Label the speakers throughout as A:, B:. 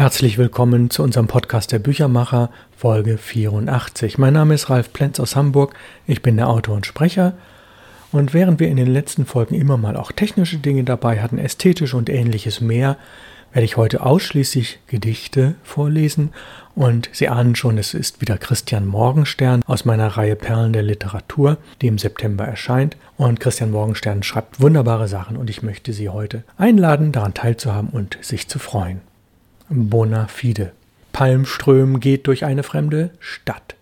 A: Herzlich willkommen zu unserem Podcast der Büchermacher, Folge 84. Mein Name ist Ralf Plenz aus Hamburg. Ich bin der Autor und Sprecher. Und während wir in den letzten Folgen immer mal auch technische Dinge dabei hatten, ästhetisch und ähnliches mehr, werde ich heute ausschließlich Gedichte vorlesen. Und Sie ahnen schon, es ist wieder Christian Morgenstern aus meiner Reihe Perlen der Literatur, die im September erscheint. Und Christian Morgenstern schreibt wunderbare Sachen und ich möchte Sie heute einladen, daran teilzuhaben und sich zu freuen bona fide. Palmström geht durch eine fremde Stadt.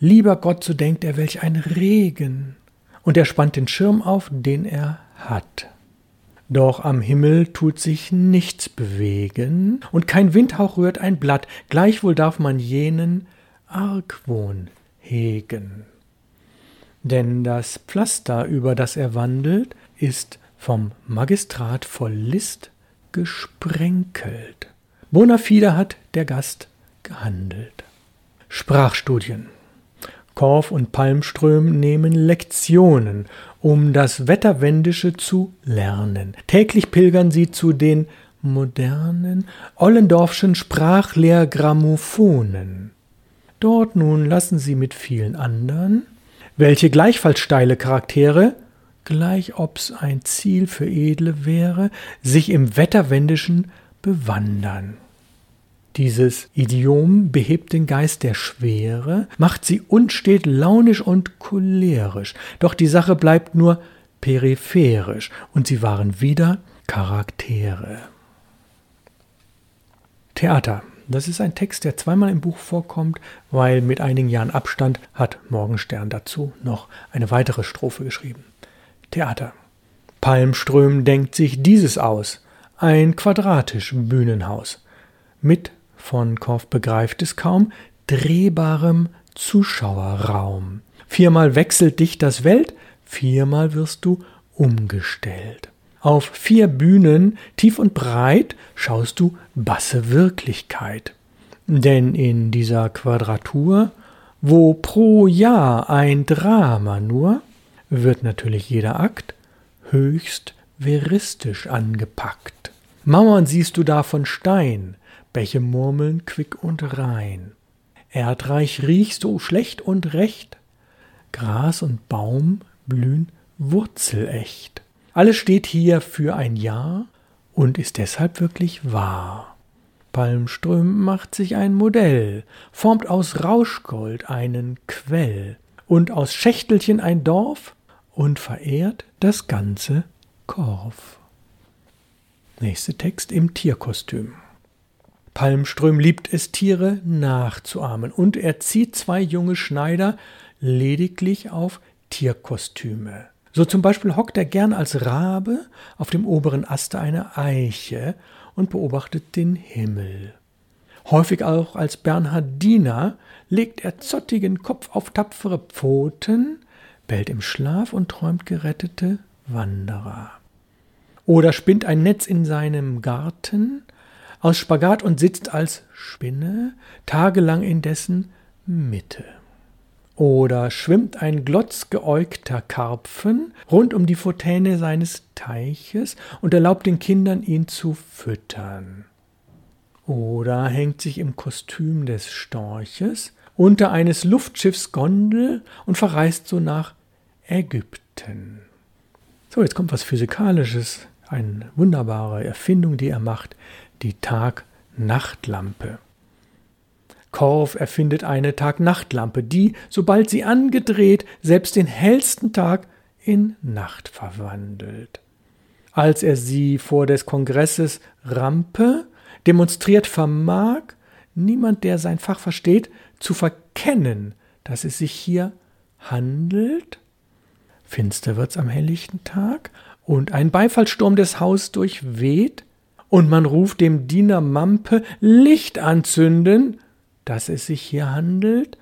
A: Lieber Gott, so denkt er, welch ein Regen. Und er spannt den Schirm auf, den er hat. Doch am Himmel tut sich nichts bewegen, und kein Windhauch rührt ein Blatt, gleichwohl darf man jenen Argwohn hegen. Denn das Pflaster, über das er wandelt, ist vom Magistrat voll List gesprenkelt. Bona fide hat der Gast gehandelt. Sprachstudien. Korf und Palmström nehmen Lektionen, um das Wetterwendische zu lernen. Täglich pilgern sie zu den modernen Ollendorfschen Sprachlehrgrammophonen. Dort nun lassen sie mit vielen anderen, welche gleichfalls steile Charaktere, gleich ob's ein Ziel für Edle wäre, sich im Wetterwendischen bewandern. Dieses Idiom behebt den Geist der Schwere, macht sie unstet, launisch und cholerisch, doch die Sache bleibt nur peripherisch und sie waren wieder Charaktere. Theater. Das ist ein Text, der zweimal im Buch vorkommt, weil mit einigen Jahren Abstand hat Morgenstern dazu noch eine weitere Strophe geschrieben. Theater. Palmström denkt sich dieses aus ein quadratisch Bühnenhaus mit, von Korff begreift es kaum, drehbarem Zuschauerraum. Viermal wechselt dich das Welt, viermal wirst du umgestellt. Auf vier Bühnen, tief und breit, schaust du basse Wirklichkeit. Denn in dieser Quadratur, wo pro Jahr ein Drama nur, wird natürlich jeder Akt höchst veristisch angepackt. Mauern siehst du da von Stein, Bäche murmeln quick und rein. Erdreich riechst du schlecht und recht, Gras und Baum blühen wurzelecht. Alles steht hier für ein Jahr und ist deshalb wirklich wahr. Palmström macht sich ein Modell, formt aus Rauschgold einen Quell und aus Schächtelchen ein Dorf und verehrt das ganze Korf. Nächster Text im Tierkostüm. Palmström liebt es, Tiere nachzuahmen, und er zieht zwei junge Schneider lediglich auf Tierkostüme. So zum Beispiel hockt er gern als Rabe auf dem oberen Aste einer Eiche und beobachtet den Himmel. Häufig auch als Bernhardiner legt er zottigen Kopf auf tapfere Pfoten, bellt im Schlaf und träumt gerettete Wanderer. Oder spinnt ein Netz in seinem Garten aus Spagat und sitzt als Spinne tagelang in dessen Mitte. Oder schwimmt ein glotzgeäugter Karpfen rund um die Fontäne seines Teiches und erlaubt den Kindern, ihn zu füttern. Oder hängt sich im Kostüm des Storches unter eines Luftschiffs Gondel und verreist so nach Ägypten. So, jetzt kommt was Physikalisches eine wunderbare Erfindung, die er macht, die Tag-Nacht-Lampe. Korf erfindet eine Tag-Nacht-Lampe, die, sobald sie angedreht, selbst den hellsten Tag in Nacht verwandelt. Als er sie vor des Kongresses Rampe demonstriert, vermag niemand, der sein Fach versteht, zu verkennen, dass es sich hier handelt. Finster wird's am helllichten Tag, und ein Beifallssturm des Haus durchweht, und man ruft dem Diener Mampe Licht anzünden, dass es sich hier handelt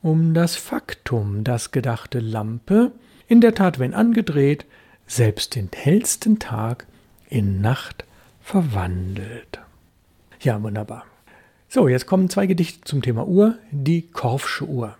A: um das Faktum, das gedachte Lampe, in der Tat, wenn angedreht, selbst den hellsten Tag in Nacht verwandelt. Ja, wunderbar. So, jetzt kommen zwei Gedichte zum Thema Uhr, die Korfsche Uhr.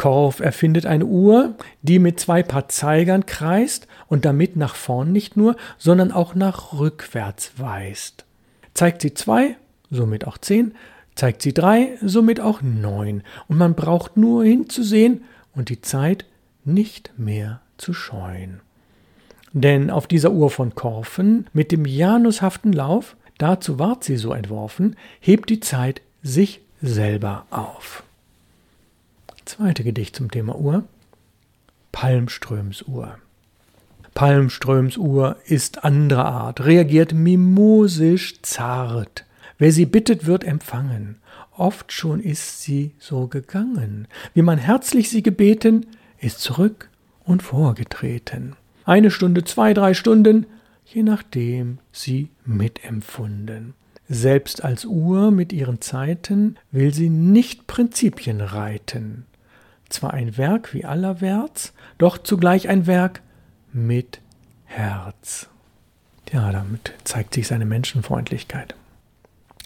A: Korff erfindet eine Uhr, die mit zwei Paar Zeigern kreist und damit nach vorn nicht nur, sondern auch nach rückwärts weist. Zeigt sie zwei, somit auch 10, zeigt sie 3, somit auch 9. Und man braucht nur hinzusehen und die Zeit nicht mehr zu scheuen. Denn auf dieser Uhr von Korfen mit dem janushaften Lauf, dazu ward sie so entworfen, hebt die Zeit sich selber auf. Zweite Gedicht zum Thema Uhr. Palmströms Uhr. Palmströms Uhr ist anderer Art, reagiert mimosisch zart. Wer sie bittet, wird empfangen. Oft schon ist sie so gegangen. Wie man herzlich sie gebeten, ist zurück und vorgetreten. Eine Stunde, zwei, drei Stunden, je nachdem sie mitempfunden. Selbst als Uhr mit ihren Zeiten will sie nicht Prinzipien reiten. Zwar ein Werk wie allerwärts, doch zugleich ein Werk mit Herz. Ja, damit zeigt sich seine Menschenfreundlichkeit.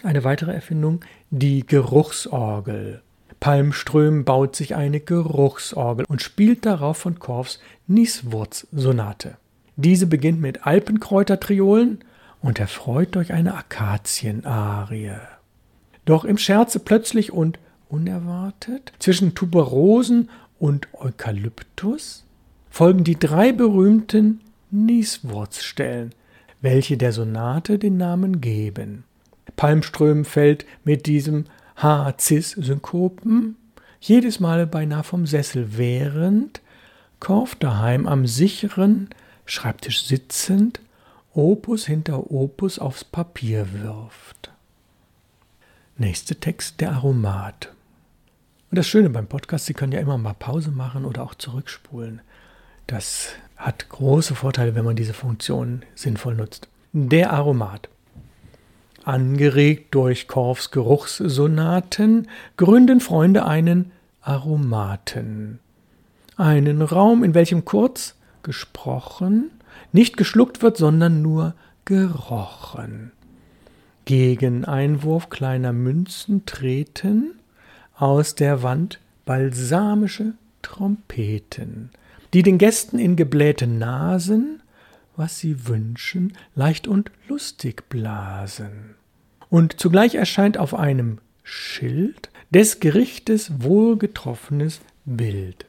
A: Eine weitere Erfindung, die Geruchsorgel. Palmström baut sich eine Geruchsorgel und spielt darauf von Korfs Nieswurz-Sonate. Diese beginnt mit Alpenkräutertriolen und erfreut durch eine Akazienarie. Doch im Scherze plötzlich und unerwartet zwischen Tuberosen und Eukalyptus folgen die drei berühmten Nieswurzstellen, welche der Sonate den Namen geben. Palmström fällt mit diesem H-Cis-Synkopen jedes Mal beinahe vom Sessel während, Korf daheim am sicheren Schreibtisch sitzend, Opus hinter Opus aufs Papier wirft. Nächster Text, der Aromat. Und das Schöne beim Podcast, Sie können ja immer mal Pause machen oder auch zurückspulen. Das hat große Vorteile, wenn man diese Funktion sinnvoll nutzt. Der Aromat. Angeregt durch Korfs Geruchssonaten gründen Freunde einen Aromaten. Einen Raum, in welchem kurz gesprochen, nicht geschluckt wird, sondern nur gerochen. Gegen Einwurf kleiner Münzen treten aus der Wand balsamische Trompeten, die den Gästen in geblähte Nasen was sie wünschen, leicht und lustig blasen. Und zugleich erscheint auf einem Schild des Gerichtes wohlgetroffenes Bild.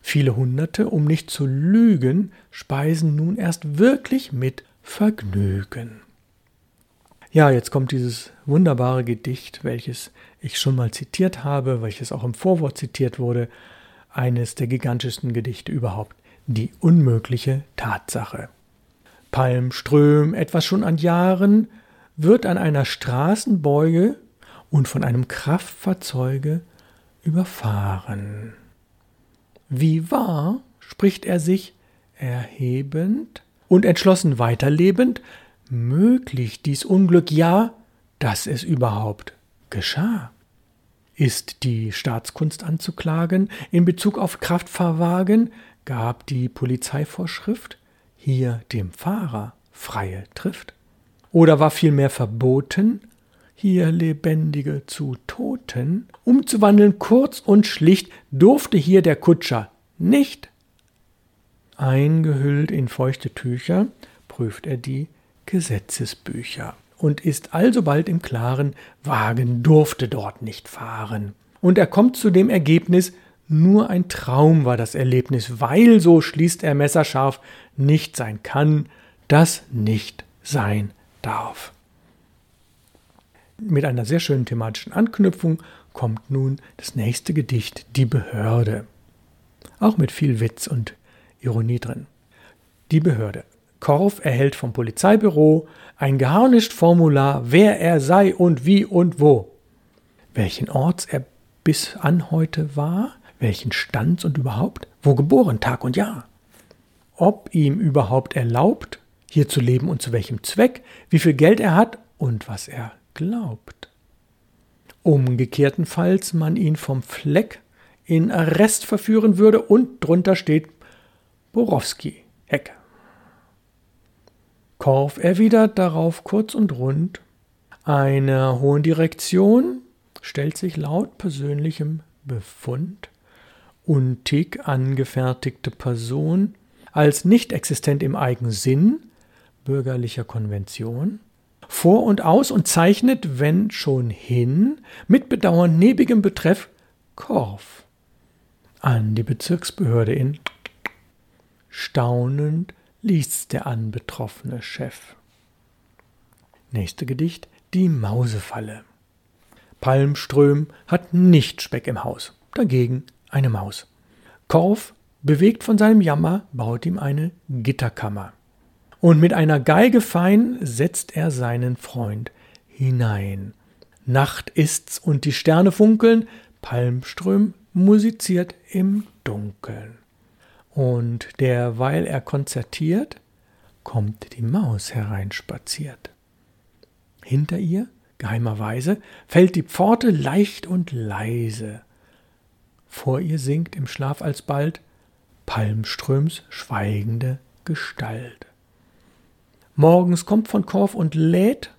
A: Viele Hunderte, um nicht zu lügen, speisen nun erst wirklich mit Vergnügen. Ja, jetzt kommt dieses wunderbare Gedicht, welches ich schon mal zitiert habe, welches auch im Vorwort zitiert wurde, eines der gigantischsten Gedichte überhaupt, die unmögliche Tatsache. Palmström, etwas schon an Jahren, wird an einer Straßenbeuge und von einem Kraftfahrzeuge überfahren. Wie wahr, spricht er sich, erhebend und entschlossen weiterlebend, möglich dies Unglück ja, dass es überhaupt geschah. Ist die Staatskunst anzuklagen in Bezug auf Kraftfahrwagen, gab die Polizeivorschrift, hier dem Fahrer freie Trift? Oder war vielmehr verboten, hier Lebendige zu Toten umzuwandeln, kurz und schlicht durfte hier der Kutscher nicht. Eingehüllt in feuchte Tücher prüft er die Gesetzesbücher und ist alsobald im Klaren, Wagen durfte dort nicht fahren. Und er kommt zu dem Ergebnis, nur ein Traum war das Erlebnis, weil, so schließt er messerscharf, nicht sein kann, das nicht sein darf. Mit einer sehr schönen thematischen Anknüpfung kommt nun das nächste Gedicht, Die Behörde. Auch mit viel Witz und Ironie drin. Die Behörde. Korf erhält vom Polizeibüro ein geharnischt Formular, wer er sei und wie und wo. Welchen Orts er bis an heute war, welchen Stands und überhaupt, wo geboren, Tag und Jahr, ob ihm überhaupt erlaubt, hier zu leben und zu welchem Zweck, wie viel Geld er hat und was er glaubt. Umgekehrtenfalls man ihn vom Fleck in Arrest verführen würde und drunter steht Borowski, Hecke. Korf erwidert darauf kurz und rund, einer hohen Direktion stellt sich laut persönlichem Befund untig angefertigte Person als nicht existent im Eigensinn bürgerlicher Konvention vor und aus und zeichnet, wenn schon hin, mit Bedauern nebigem Betreff Korf an die Bezirksbehörde in. Staunend liest der anbetroffene Chef. Nächste Gedicht Die Mausefalle. Palmström hat nicht Speck im Haus, dagegen eine Maus. Korf, bewegt von seinem Jammer, baut ihm eine Gitterkammer. Und mit einer Geige fein setzt er seinen Freund hinein. Nacht ist's und die Sterne funkeln, Palmström musiziert im Dunkeln. Und derweil er konzertiert, kommt die Maus hereinspaziert. Hinter ihr, geheimerweise, fällt die Pforte leicht und leise. Vor ihr sinkt im Schlaf alsbald Palmströms schweigende Gestalt. Morgens kommt von Korf und lädt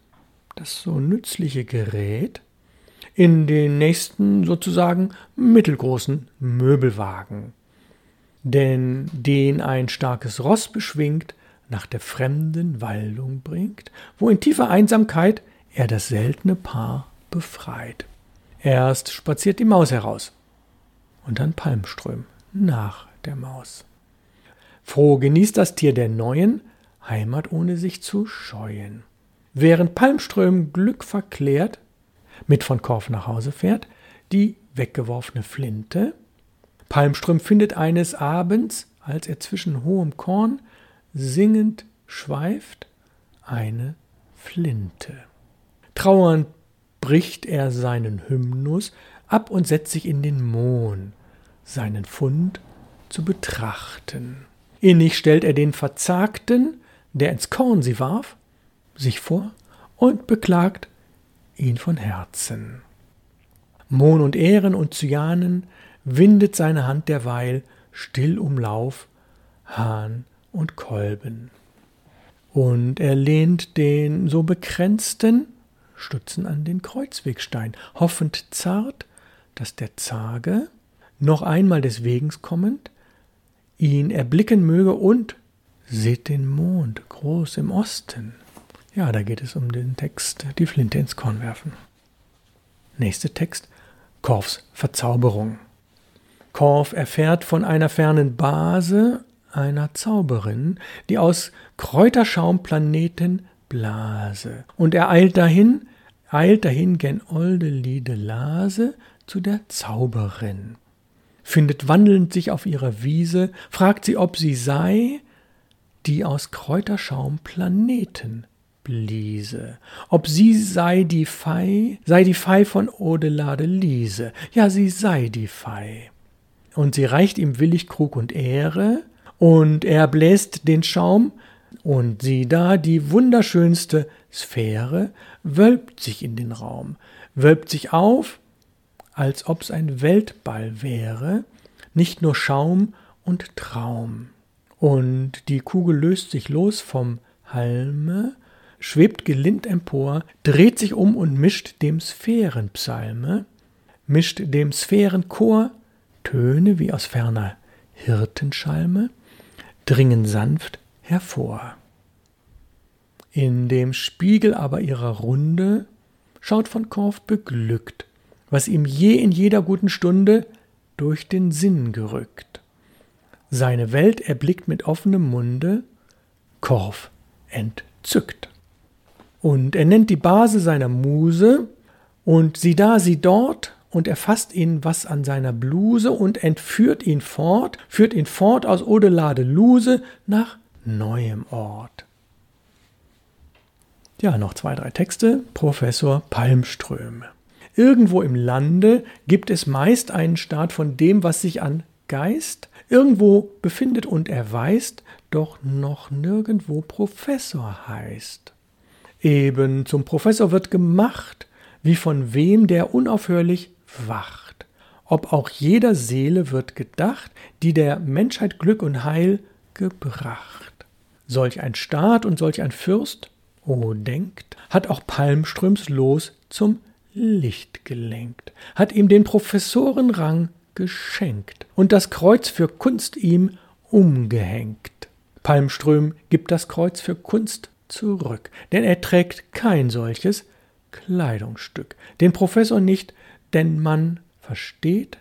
A: das so nützliche Gerät in den nächsten sozusagen mittelgroßen Möbelwagen. Denn den ein starkes Ross beschwingt, nach der fremden Waldung bringt, wo in tiefer Einsamkeit er das seltene Paar befreit. Erst spaziert die Maus heraus und dann Palmström nach der Maus. Froh genießt das Tier der neuen Heimat ohne sich zu scheuen. Während Palmström Glück verklärt, mit von Korf nach Hause fährt, die weggeworfene Flinte. Palmström findet eines Abends, als er zwischen hohem Korn singend schweift, eine Flinte. Trauernd bricht er seinen Hymnus ab und setzt sich in den Mohn, seinen Fund zu betrachten. Innig stellt er den Verzagten, der ins Korn sie warf, sich vor und beklagt ihn von Herzen. Mohn und Ähren und Cyanen windet seine Hand derweil still um Lauf, Hahn und Kolben. Und er lehnt den so bekränzten Stutzen an den Kreuzwegstein, hoffend zart, dass der Zage, noch einmal des Wegens kommend, ihn erblicken möge und seht den Mond groß im Osten. Ja, da geht es um den Text Die Flinte ins Korn werfen. Nächster Text Korfs Verzauberung. Korf erfährt von einer fernen Base einer Zauberin, die aus Kräuterschaumplaneten blase. Und er eilt dahin, eilt dahin gen olde Liede Lase zu der Zauberin. Findet wandelnd sich auf ihrer Wiese, fragt sie, ob sie sei, die aus Kräuterschaum Planeten bliese. Ob sie sei die Fei, sei die Fei von Odelade Liese. Ja, sie sei die Fei. Und sie reicht ihm willig Krug und Ehre, und er bläst den Schaum, und sieh da, die wunderschönste Sphäre wölbt sich in den Raum, wölbt sich auf, als ob's ein Weltball wäre, nicht nur Schaum und Traum. Und die Kugel löst sich los vom Halme, schwebt gelind empor, dreht sich um und mischt dem Sphärenpsalme, mischt dem Sphärenchor Töne wie aus ferner Hirtenschalme, dringen sanft hervor. In dem Spiegel aber ihrer Runde schaut von Korf beglückt, was ihm je in jeder guten Stunde durch den Sinn gerückt. Seine Welt erblickt mit offenem Munde, Korf entzückt. Und er nennt die Base seiner Muse, und sieh da, sieh dort, und er fasst ihn was an seiner Bluse und entführt ihn fort, führt ihn fort aus Odelade Luse nach neuem Ort. Ja, noch zwei, drei Texte. Professor Palmström. Irgendwo im Lande gibt es meist einen Staat von dem, was sich an Geist irgendwo befindet und erweist, doch noch nirgendwo Professor heißt. Eben zum Professor wird gemacht, wie von wem der unaufhörlich wacht. Ob auch jeder Seele wird gedacht, die der Menschheit Glück und Heil gebracht. Solch ein Staat und solch ein Fürst, oh denkt, hat auch Palmströms Los zum Licht gelenkt, hat ihm den Professorenrang geschenkt und das Kreuz für Kunst ihm umgehängt. Palmström gibt das Kreuz für Kunst zurück, denn er trägt kein solches Kleidungsstück. Den Professor nicht, denn man versteht,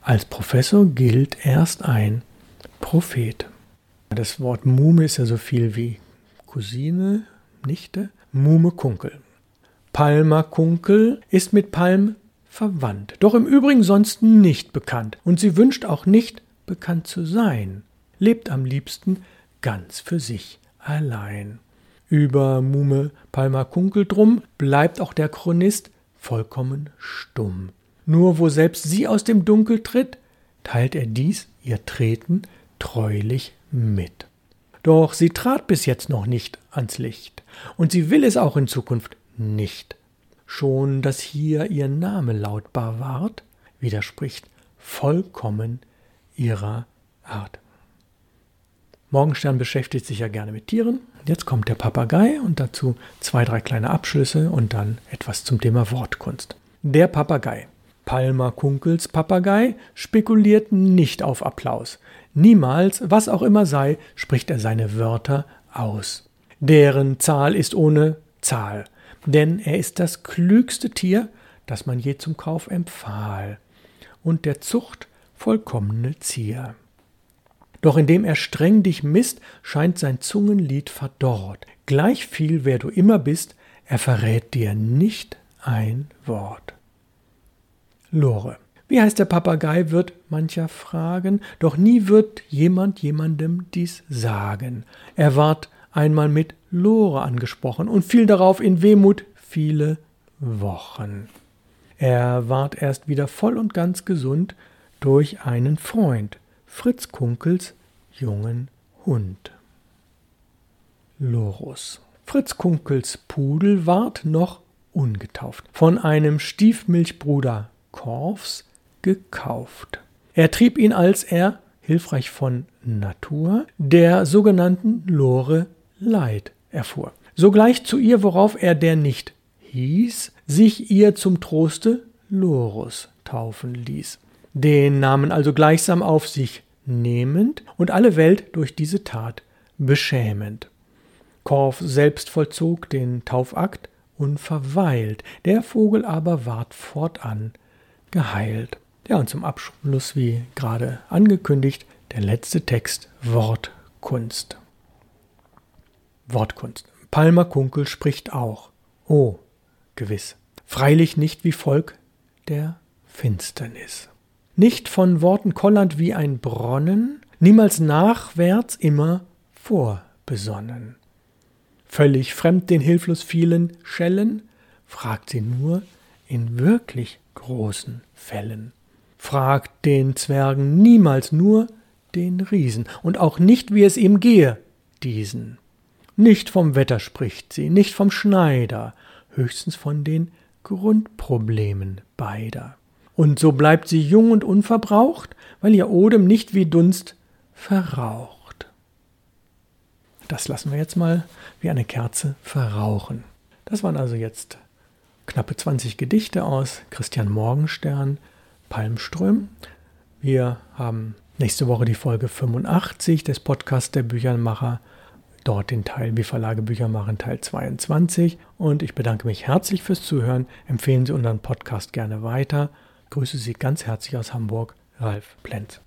A: als Professor gilt erst ein Prophet. Das Wort Mume ist ja so viel wie Cousine, Nichte, Mume Kunkel. Palma Kunkel ist mit Palm verwandt, doch im Übrigen sonst nicht bekannt und sie wünscht auch nicht bekannt zu sein, lebt am liebsten ganz für sich allein. Über Mume Palma Kunkel drum bleibt auch der Chronist vollkommen stumm. Nur wo selbst sie aus dem Dunkel tritt, teilt er dies, ihr Treten, treulich mit. Doch sie trat bis jetzt noch nicht ans Licht, und sie will es auch in Zukunft nicht. Schon, dass hier ihr Name lautbar ward, widerspricht vollkommen ihrer Art. Morgenstern beschäftigt sich ja gerne mit Tieren. Jetzt kommt der Papagei und dazu zwei, drei kleine Abschlüsse und dann etwas zum Thema Wortkunst. Der Papagei. Palmer Kunkels Papagei spekuliert nicht auf Applaus. Niemals, was auch immer sei, spricht er seine Wörter aus. Deren Zahl ist ohne Zahl, denn er ist das klügste Tier, das man je zum Kauf empfahl, und der Zucht vollkommene Zier. Doch indem er streng dich misst, scheint sein Zungenlied verdorrt. Gleich viel, wer du immer bist, er verrät dir nicht ein Wort. Lore. Wie heißt der Papagei, wird mancher fragen, doch nie wird jemand jemandem dies sagen. Er ward einmal mit Lore angesprochen und fiel darauf in Wehmut viele Wochen. Er ward erst wieder voll und ganz gesund durch einen Freund, Fritz Kunkels jungen Hund. Lorus. Fritz Kunkels Pudel ward noch ungetauft, von einem Stiefmilchbruder Korfs gekauft. Er trieb ihn, als er, hilfreich von Natur, der sogenannten Lore Leid erfuhr. Sogleich zu ihr, worauf er der nicht hieß, sich ihr zum Troste Lorus taufen ließ. Den Namen also gleichsam auf sich nehmend und alle Welt durch diese Tat beschämend. Korf selbst vollzog den Taufakt unverweilt, der Vogel aber ward fortan geheilt. Ja, und zum Abschluss, wie gerade angekündigt, der letzte Text Wortkunst. Wortkunst. Palmer Kunkel spricht auch. Oh, gewiss. Freilich nicht wie Volk der Finsternis. Nicht von Worten kollernd wie ein Bronnen, niemals nachwärts, immer vorbesonnen. Völlig fremd den hilflos vielen Schellen, fragt sie nur in wirklich großen Fällen. Fragt den Zwergen niemals nur den Riesen und auch nicht, wie es ihm gehe, diesen. Nicht vom Wetter spricht sie, nicht vom Schneider, höchstens von den Grundproblemen beider. Und so bleibt sie jung und unverbraucht, weil ihr Odem nicht wie Dunst verraucht. Das lassen wir jetzt mal wie eine Kerze verrauchen. Das waren also jetzt knappe 20 Gedichte aus Christian Morgenstern, Palmström. Wir haben nächste Woche die Folge 85 des Podcasts der Büchermacher. Dort den Teil Wie Verlage Bücher machen, Teil 22. Und ich bedanke mich herzlich fürs Zuhören. Empfehlen Sie unseren Podcast gerne weiter. Grüße Sie ganz herzlich aus Hamburg, Ralf Plenz.